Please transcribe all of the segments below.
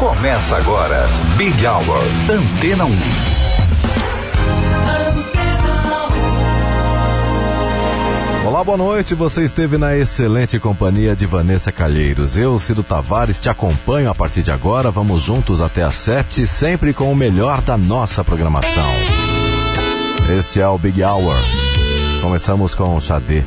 Começa agora, Big Hour, Antena 1. Olá, boa noite. Você esteve na excelente companhia de Vanessa Calheiros. Eu, Cido Tavares, te acompanho a partir de agora. Vamos juntos até às sete, sempre com o melhor da nossa programação. Este é o Big Hour. Começamos com o Xadê.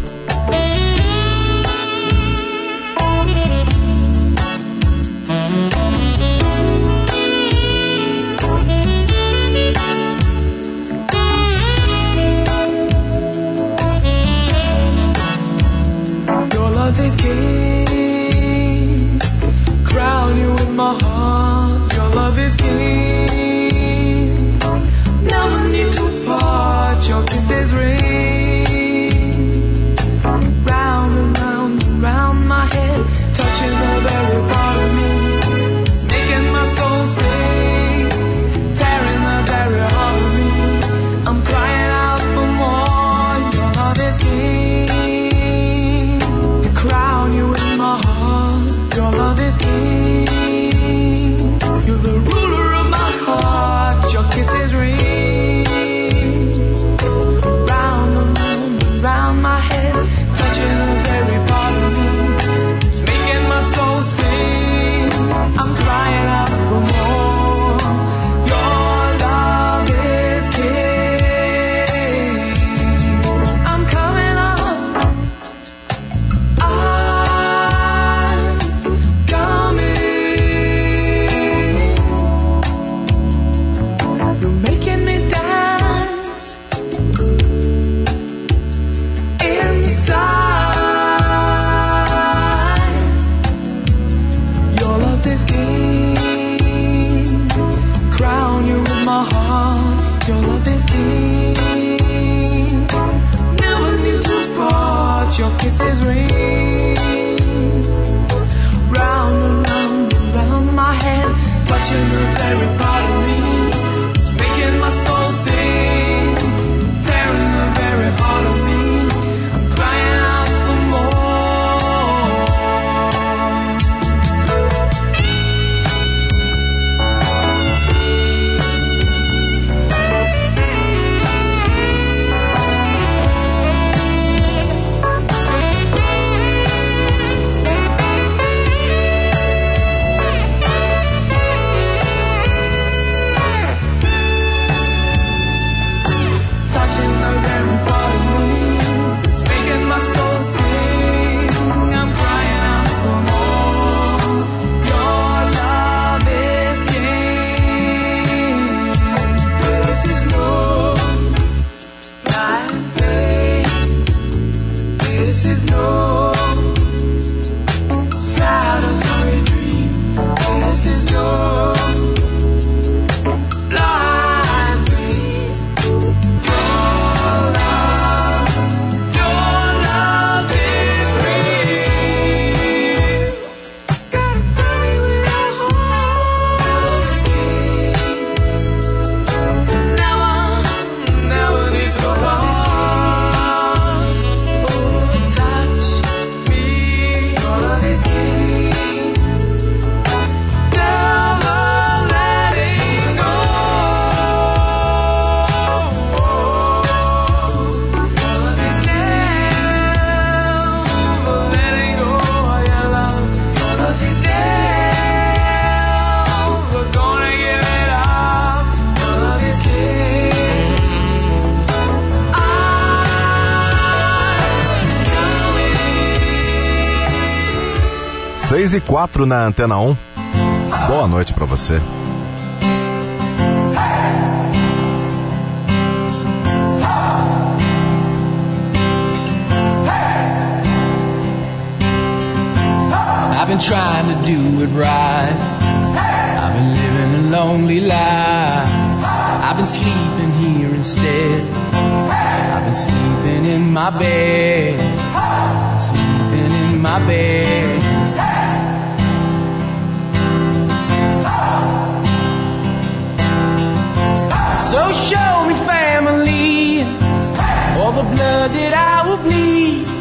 love is king. Crown you with my heart, your love is king. Never need to part, your kisses ring. E 4 na Antena 1. Boa noite para você. I've been trying to do it right. I've been living a lonely life. I've been sleeping here instead. I've been sleeping in my bed. Sleeping in my bed. So show me family, all the blood that I will bleed.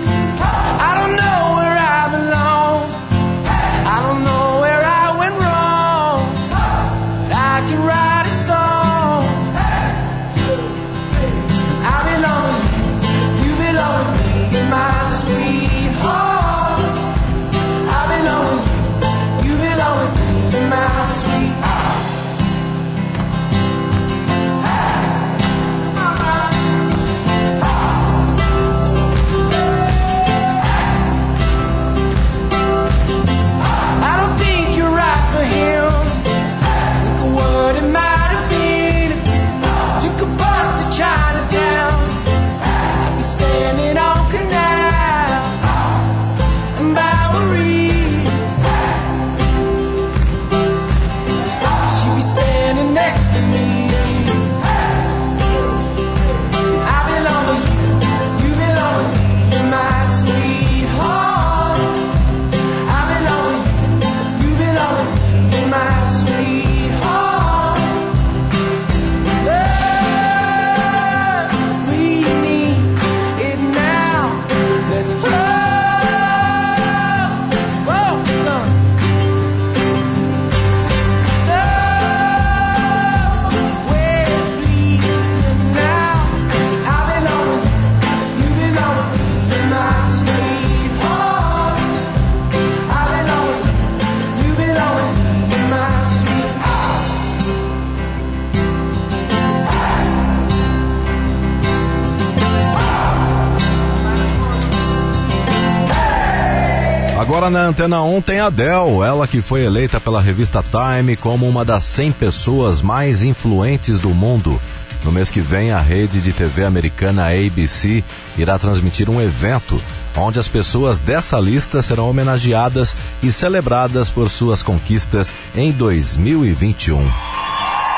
na Antena 1 tem Adele, ela que foi eleita pela revista Time como uma das 100 pessoas mais influentes do mundo. No mês que vem, a rede de TV americana ABC irá transmitir um evento onde as pessoas dessa lista serão homenageadas e celebradas por suas conquistas em 2021.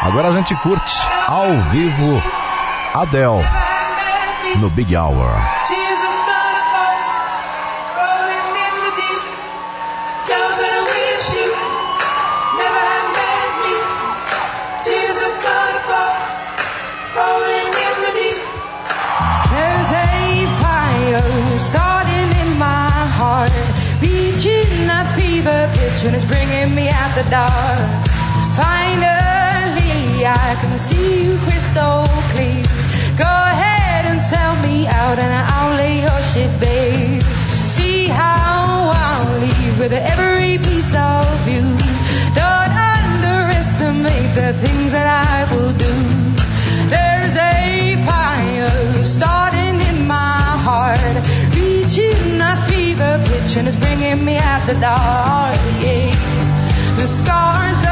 Agora a gente curte ao vivo Adele no Big Hour. reflection is bringing me out the dark. Finally, I can see you crystal clear. Go ahead and sell me out, and I'll lay your shit bare. See how I'll leave with every piece of you. Don't underestimate the things that I will do. There's a fire. fever pitch and it's bringing me out the dark. Yeah. The scars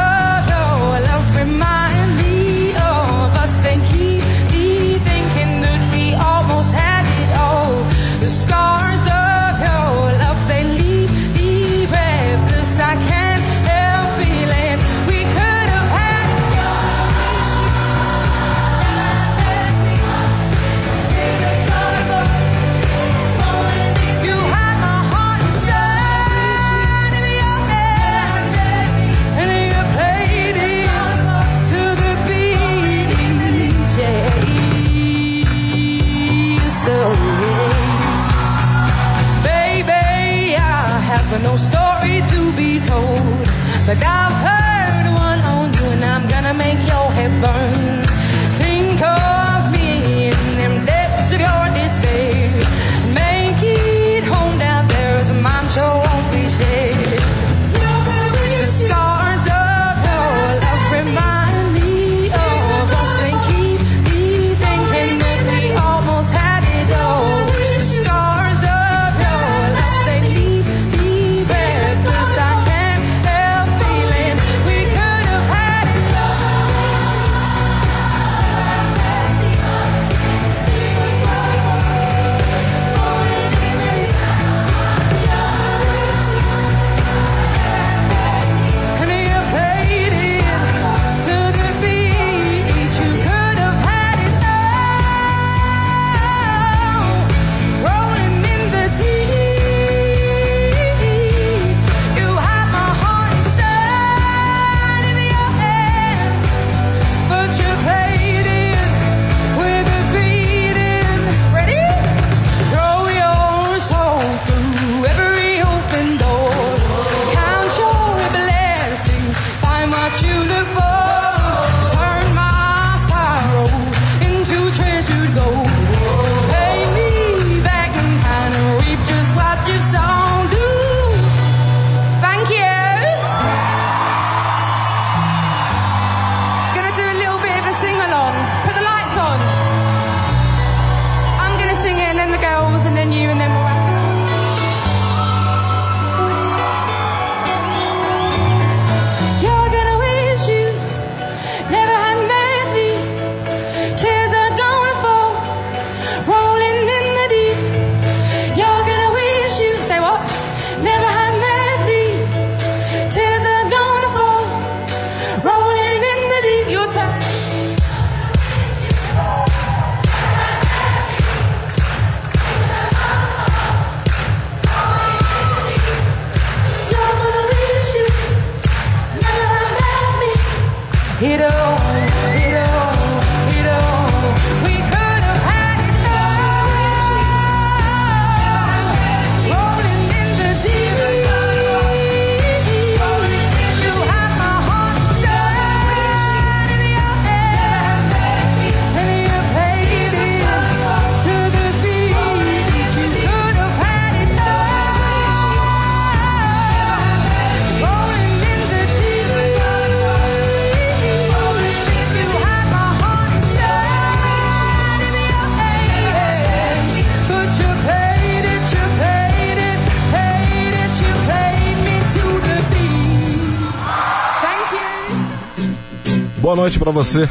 Boa noite para você.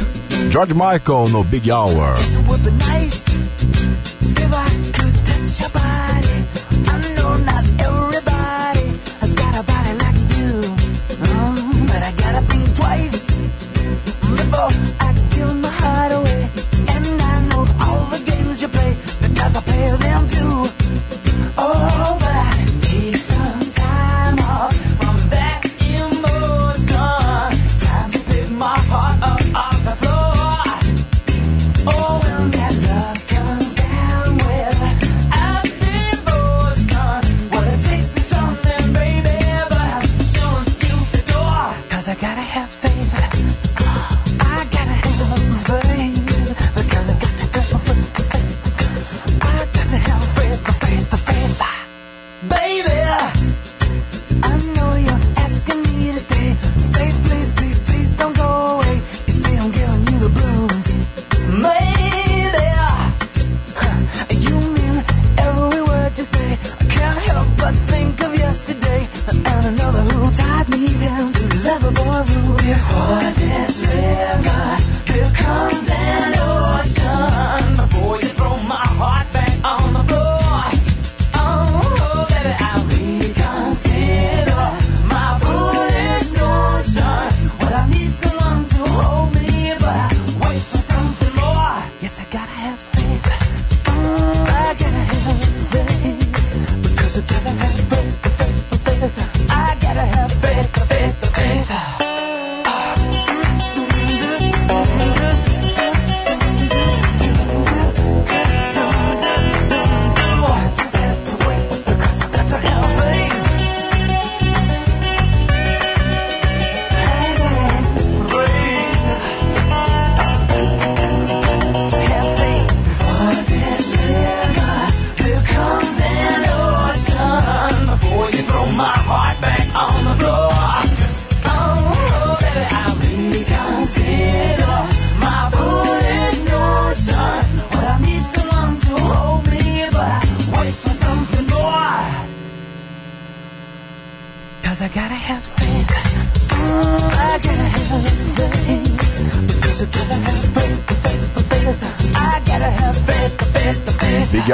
George Michael no Big Hour.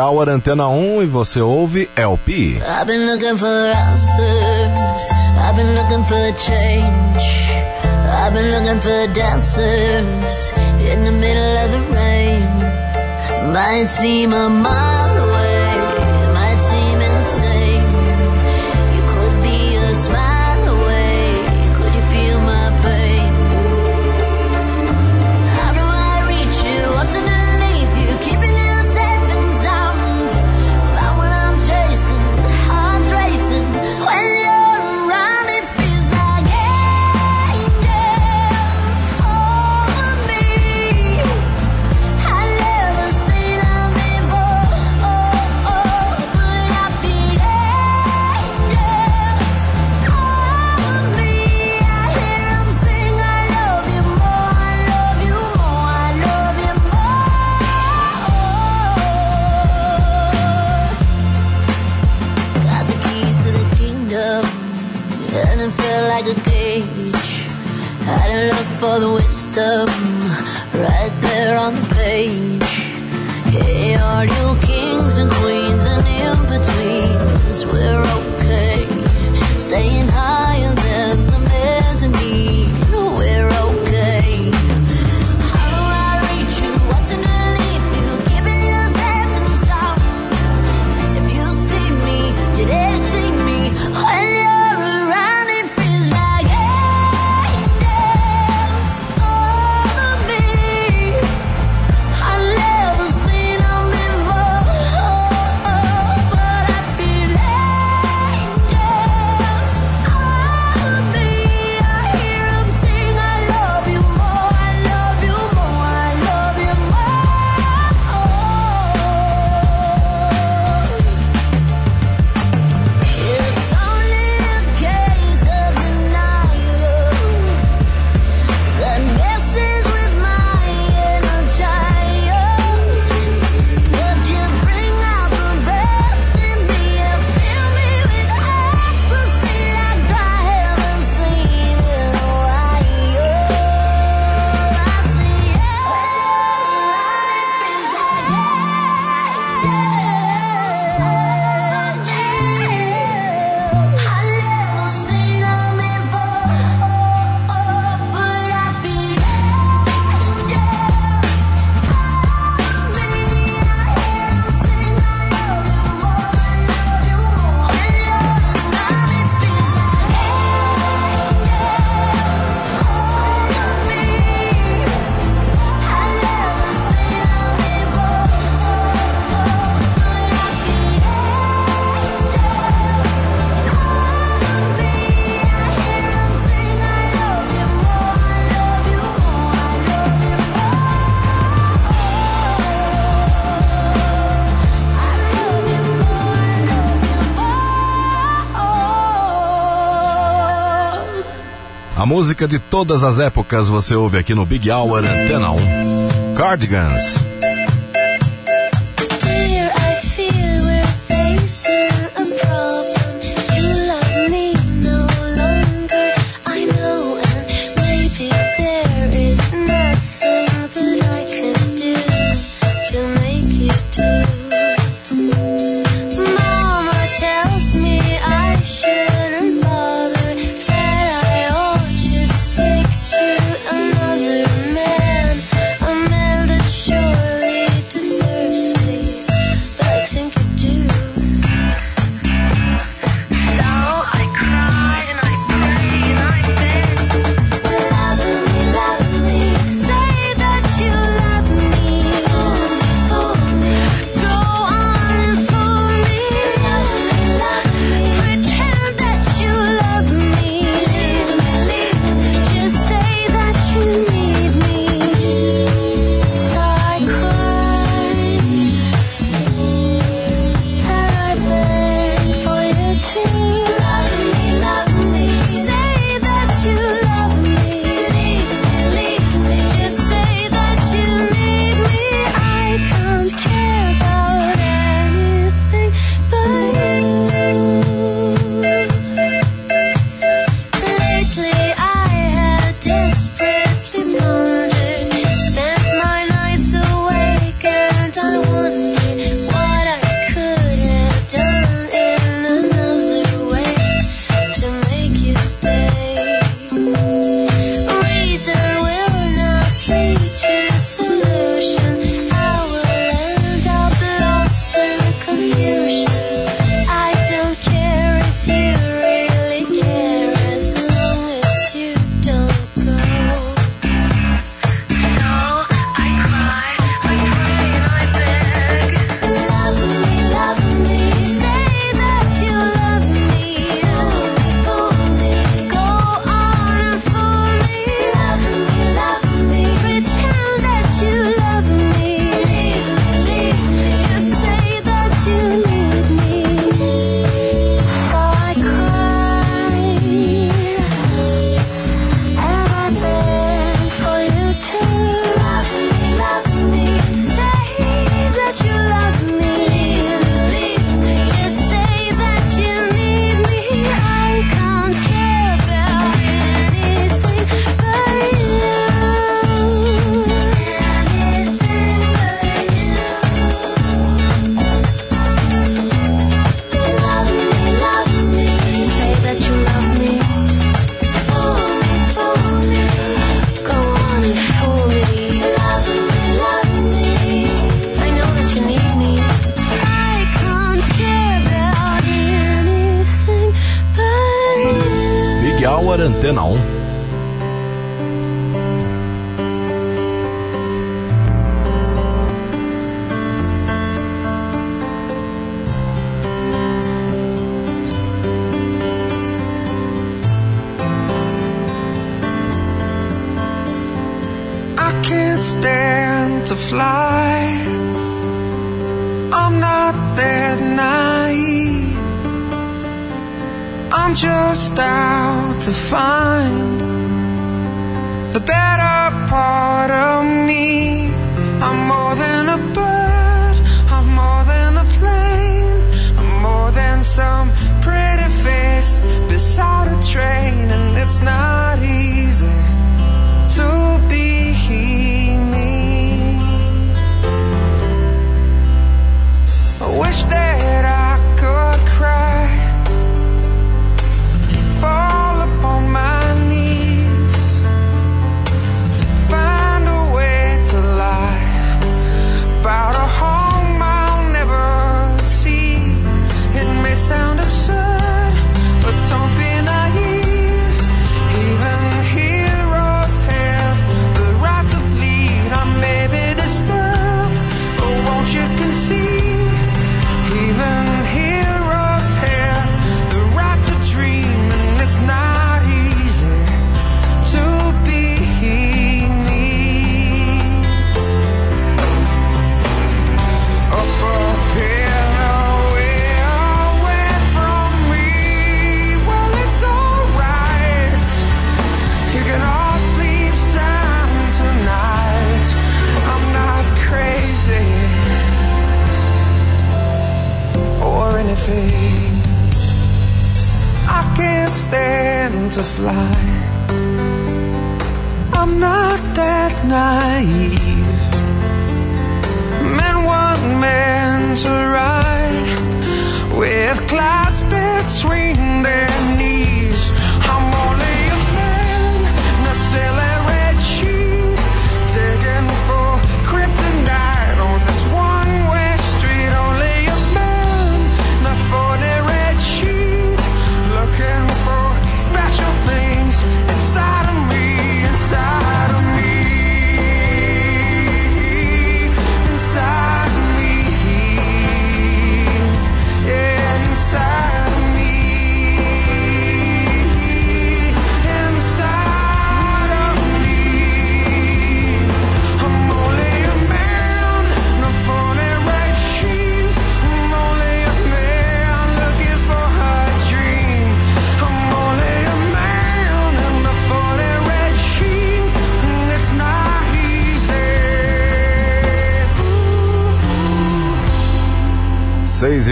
Hour Antena 1 e você ouve LP. I've been looking for answers. I've been looking for change. I've been looking for dancers in the middle of the rain. Might seem a mile música de todas as épocas você ouve aqui no Big Hour Antena 1. Cardigans.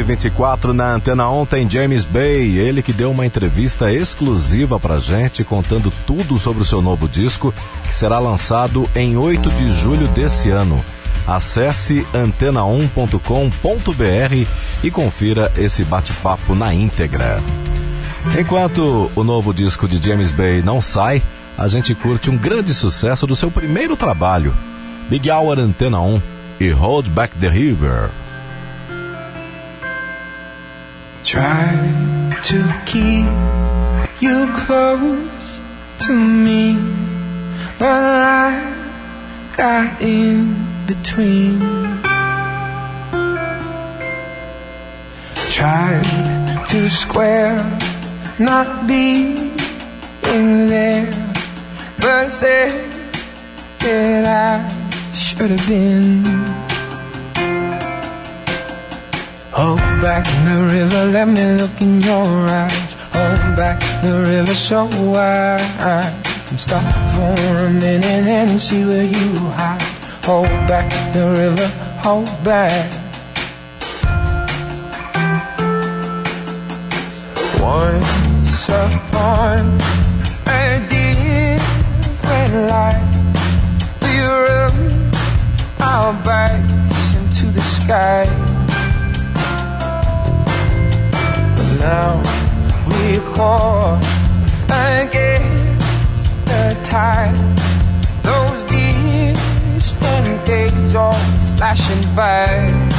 24 na antena ontem, James Bay, ele que deu uma entrevista exclusiva pra gente, contando tudo sobre o seu novo disco, que será lançado em 8 de julho desse ano. Acesse antena1.com.br e confira esse bate-papo na íntegra. Enquanto o novo disco de James Bay não sai, a gente curte um grande sucesso do seu primeiro trabalho, Big Hour Antena 1 e Hold Back the River. Try to keep you close to me, but I got in between. Tried to square, not being there, but said that I should have been. Hold back the river, let me look in your eyes. Hold back the river so I can stop for a minute and see where you hide. Hold back the river, hold back. Once upon a different life, we rubbed our backs into the sky. Now we caught against the tide. Those distant days are flashing by.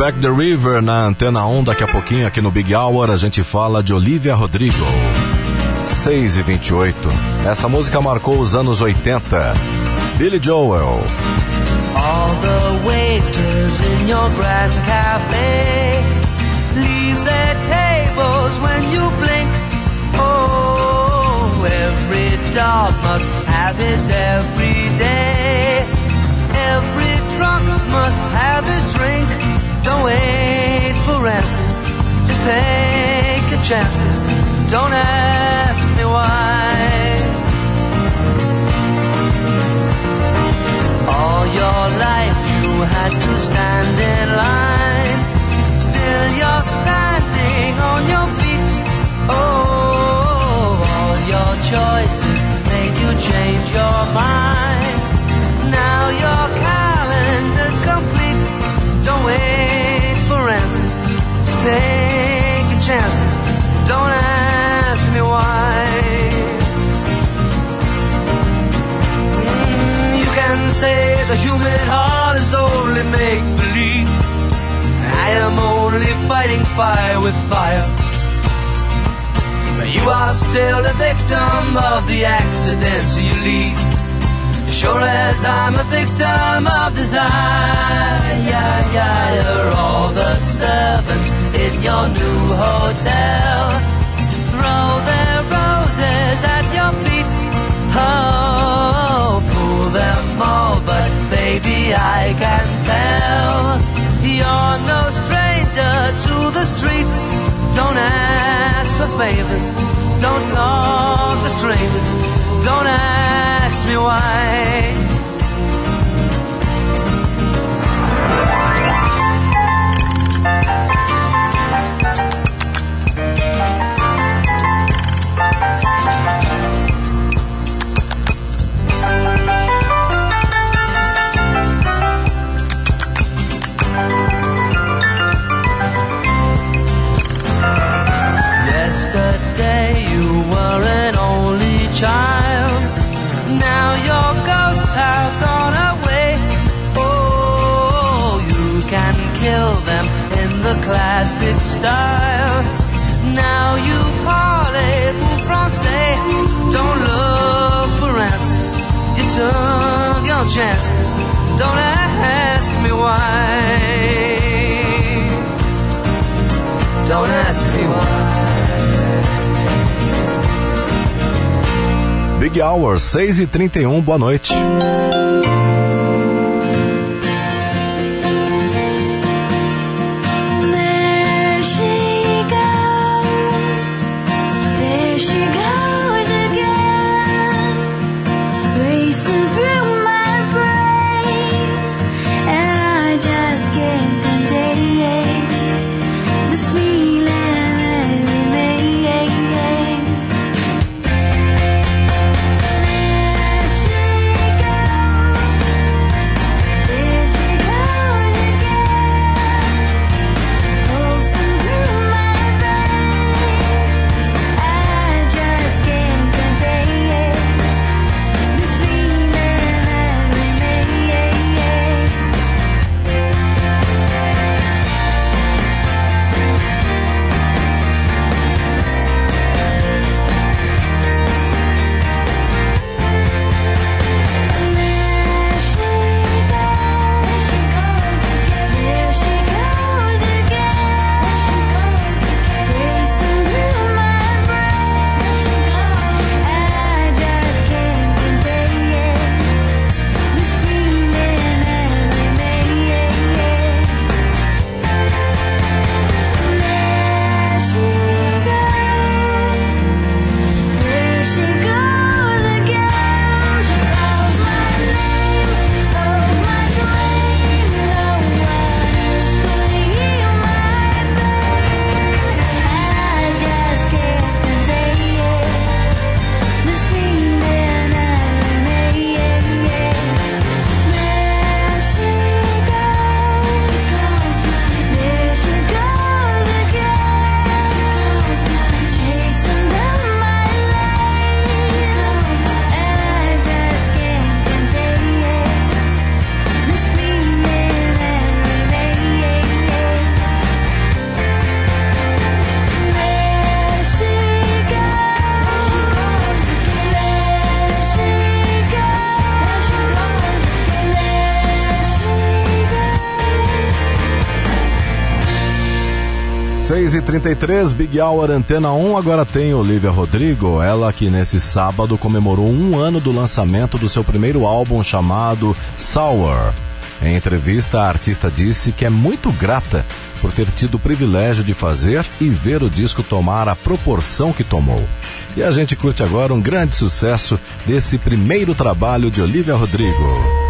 Back the River na Antena 1. Daqui a pouquinho, aqui no Big Hour, a gente fala de Olivia Rodrigo. 6 e 28. Essa música marcou os anos 80. Billy Joel. All the waiters in your grand cafe leave their tables when you blink. Oh, every dog must have his every day. Every drunk must have. Wait for answers, just take your chances. Don't ask me why. All your life you had to stand in line. Still you're standing on your feet. Oh, all your choices made you change your mind. Take your chances. Don't ask me why. Mm, You can say the human heart is only make believe. I am only fighting fire with fire. But you are still a victim of the accidents you lead. Sure as I'm a victim of desire. All the servants in your new hotel. Throw their roses at your feet. Oh, fool them all, but baby, I can tell. You're no stranger to the street. Don't ask for favors. Chances. Don't ask me why. Don't ask me why. Big Hour, 6 e 31 boa noite. 33 Big Hour Antena 1. Agora tem Olivia Rodrigo, ela que nesse sábado comemorou um ano do lançamento do seu primeiro álbum chamado Sour. Em entrevista, a artista disse que é muito grata por ter tido o privilégio de fazer e ver o disco tomar a proporção que tomou. E a gente curte agora um grande sucesso desse primeiro trabalho de Olivia Rodrigo.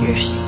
your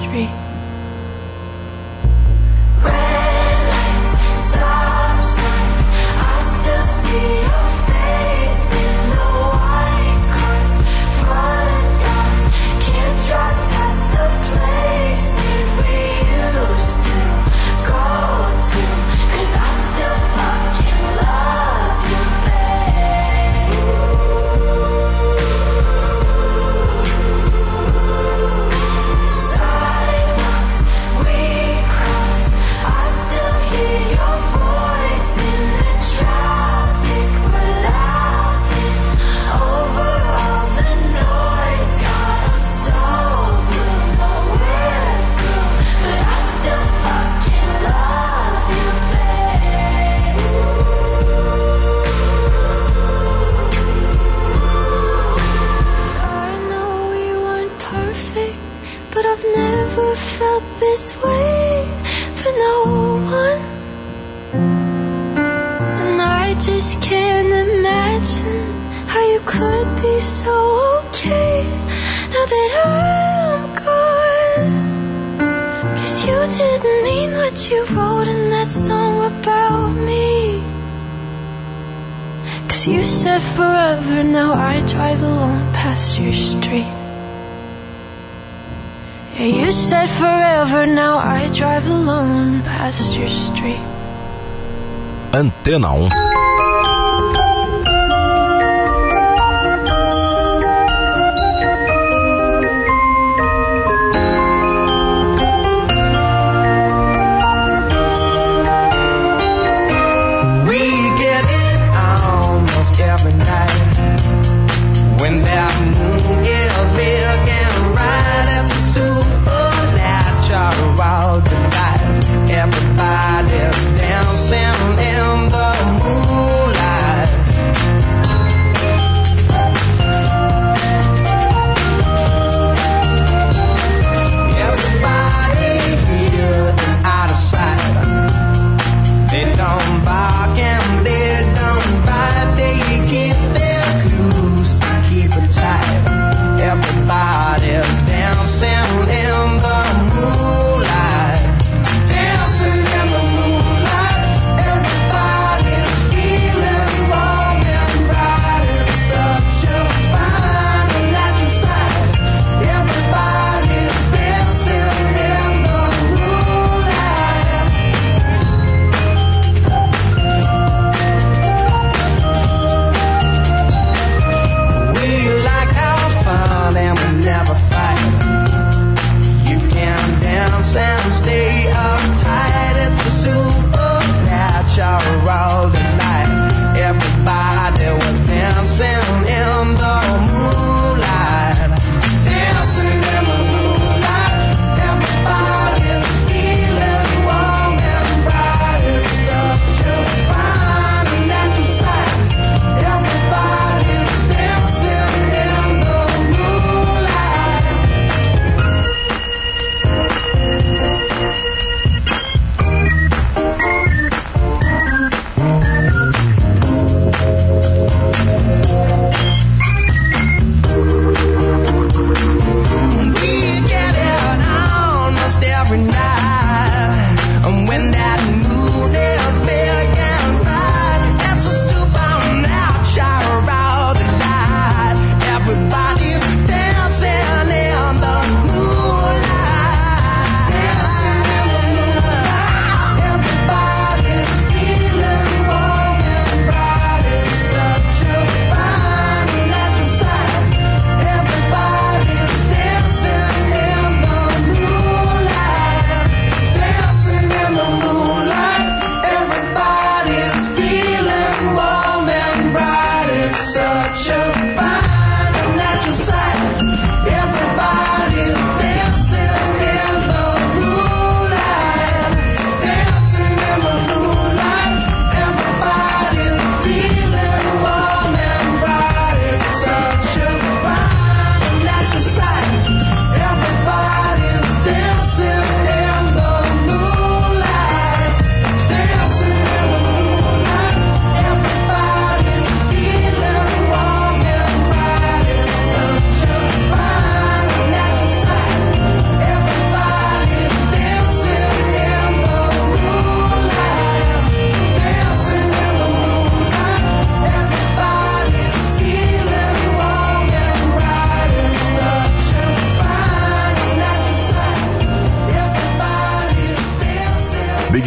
now that I'm gone. Cause you didn't mean what you wrote in that song about me. Cause you said forever, now I drive alone past your street. Yeah, you said forever, now I drive alone past your street. Antena 1.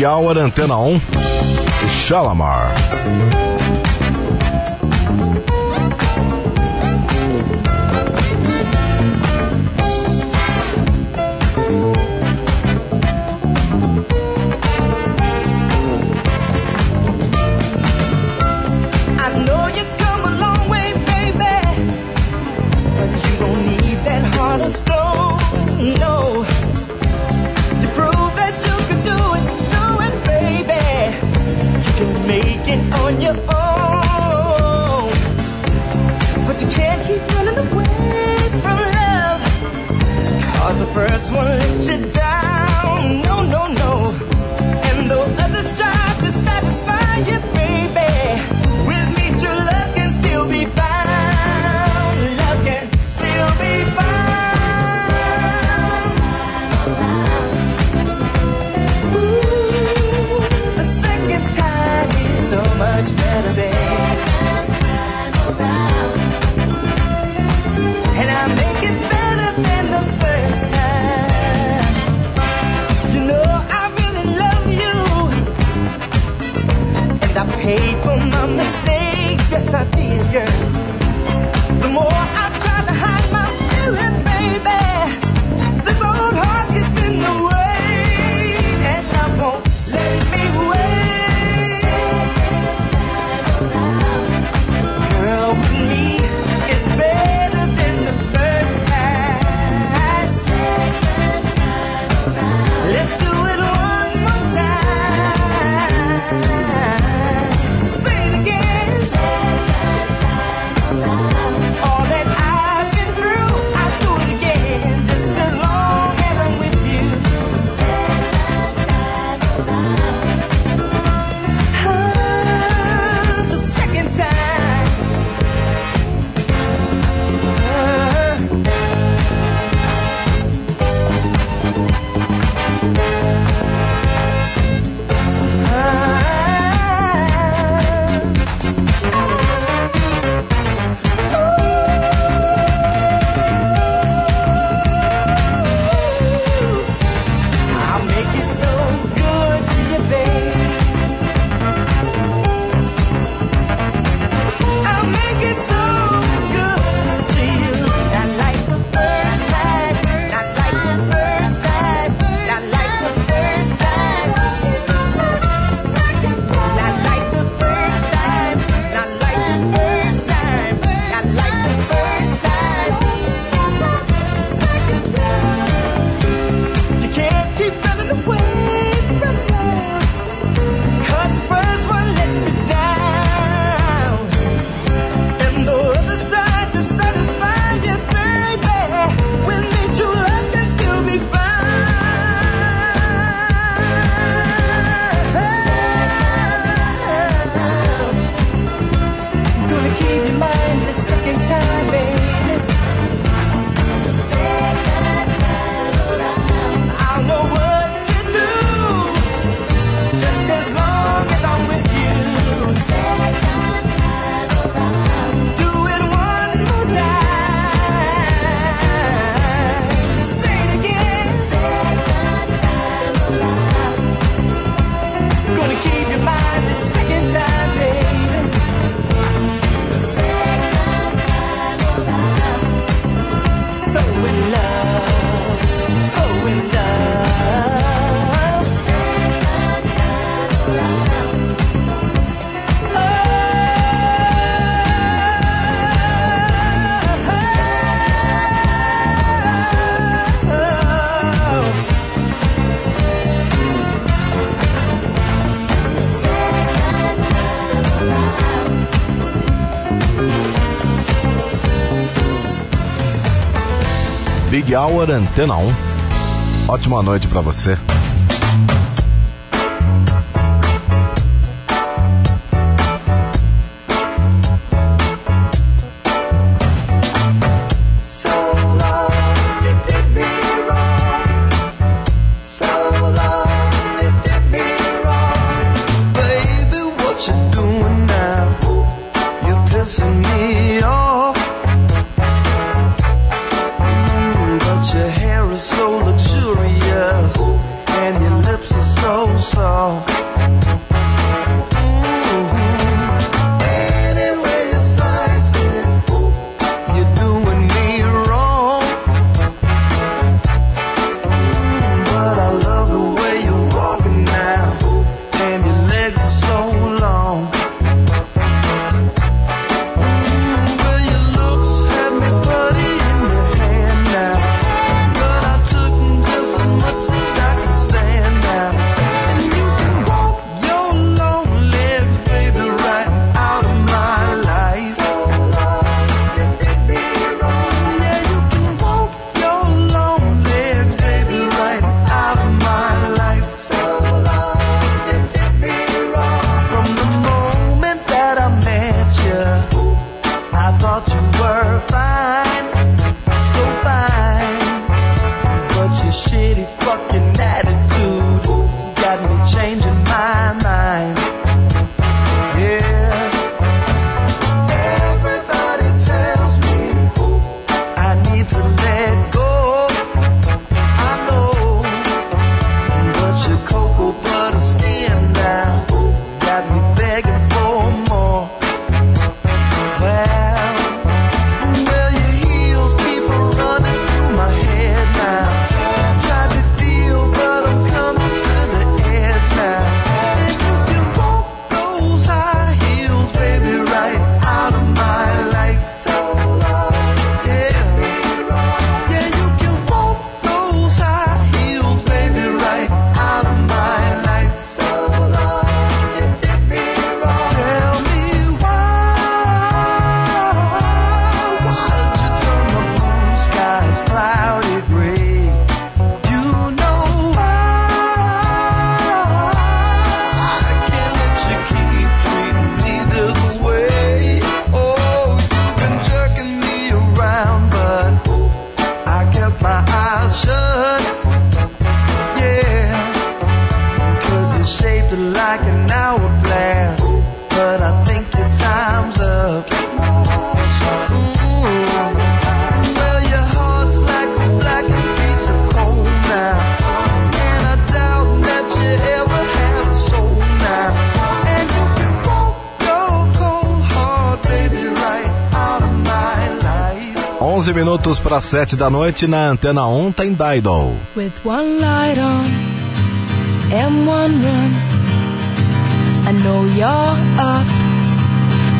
Happy Hour Antena 1 e Shalamar. was the first one. To Hour Antena 1. Ótima noite para você. minutos para sete da noite na Antena ontem da idol With one light on and one room I know you're up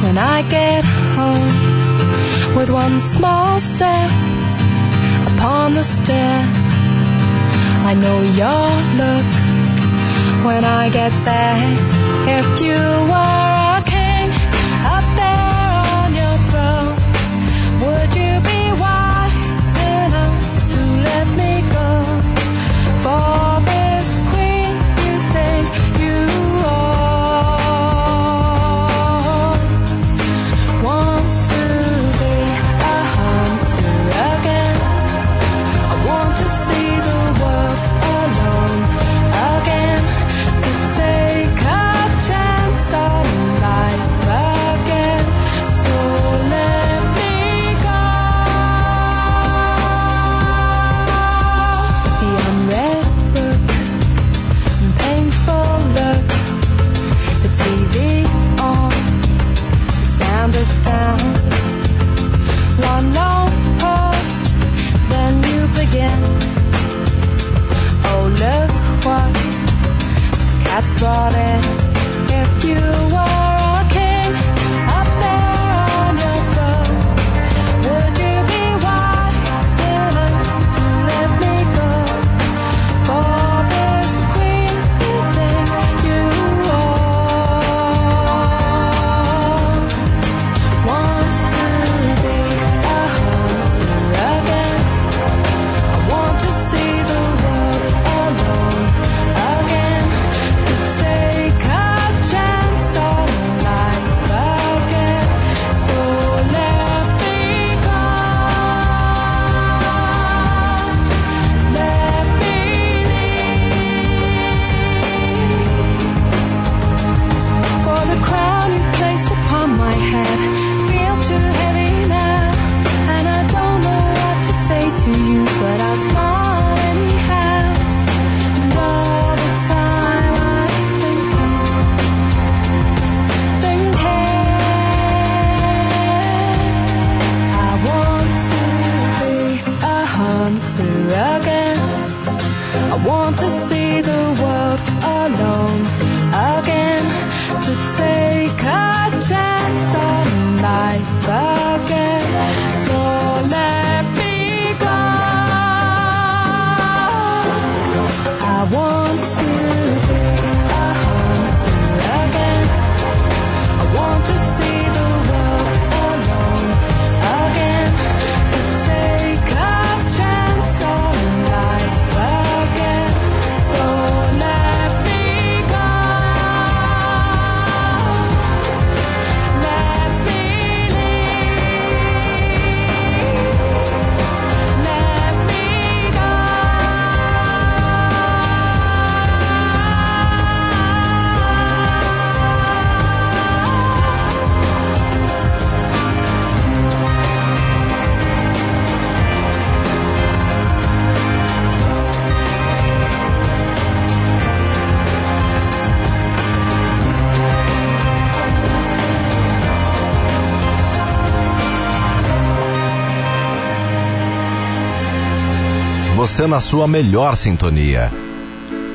when I get home. With one small step upon the stair I know your look when I get there. If you want everybody if you você na sua melhor sintonia.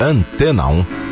Antena 1.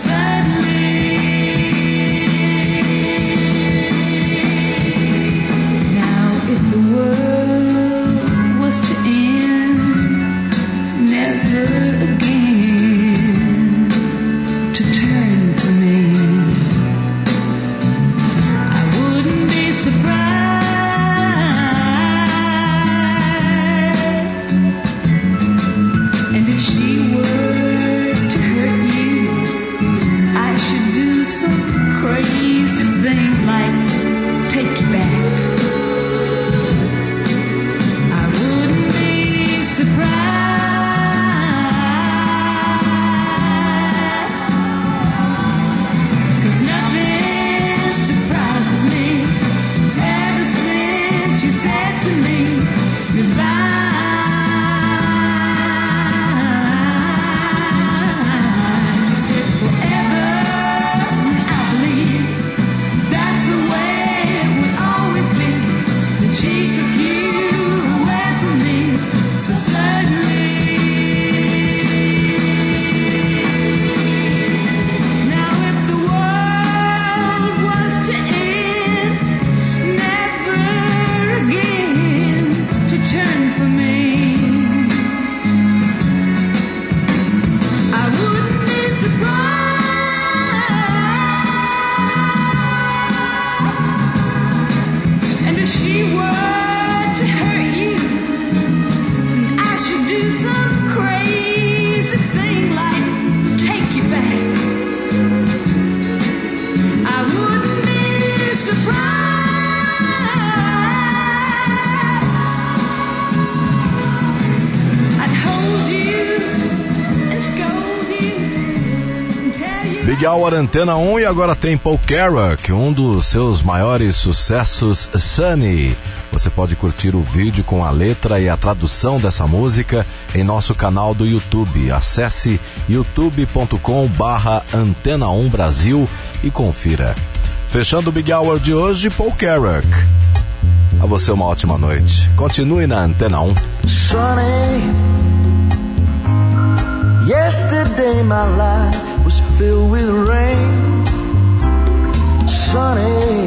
So suddenly. Big Hour Antena 1 e agora tem Paul Carrack, um dos seus maiores sucessos, Sunny. Você pode curtir o vídeo com a letra e a tradução dessa música em nosso canal do YouTube. Acesse youtube.com barra Antena 1 Brasil e confira. Fechando o Big Hour de hoje, Paul Carrack. A você uma ótima noite. Continue na Antena 1. Sunny. Yesterday my life was filled with rain. Sunny.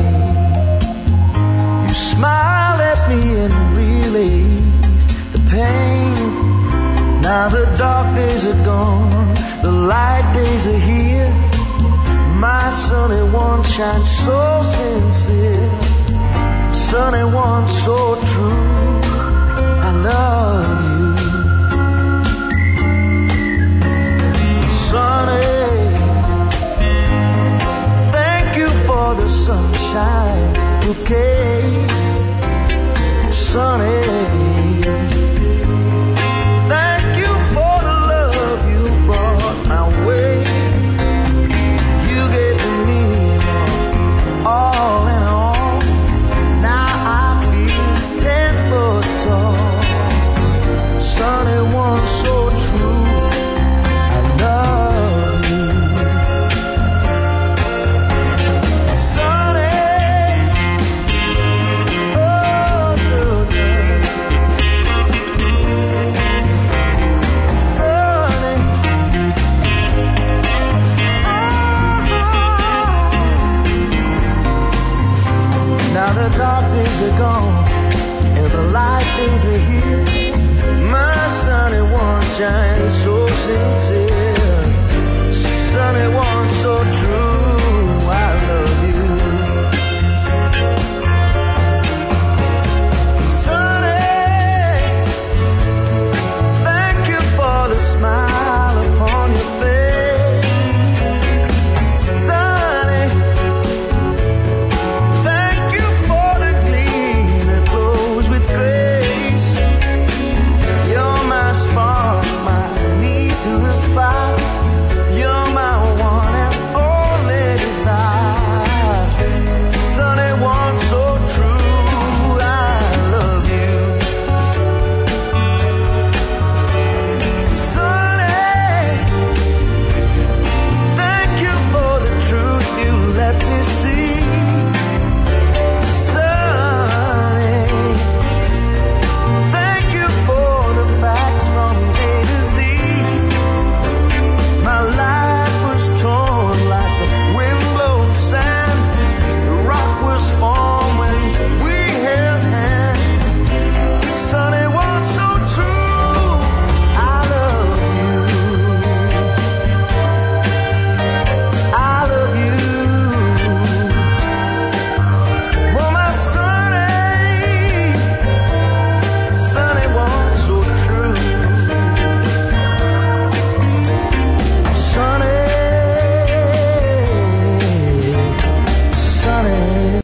You smiled at me and released the pain. Now the dark days are gone, the light days are here. My sunny one shines so sincere, sunny one so true. I love you. Sunny, the sunshine, okay, sunny. Days are gone and the light days are here. My sunny one shines so sincere, sunny one.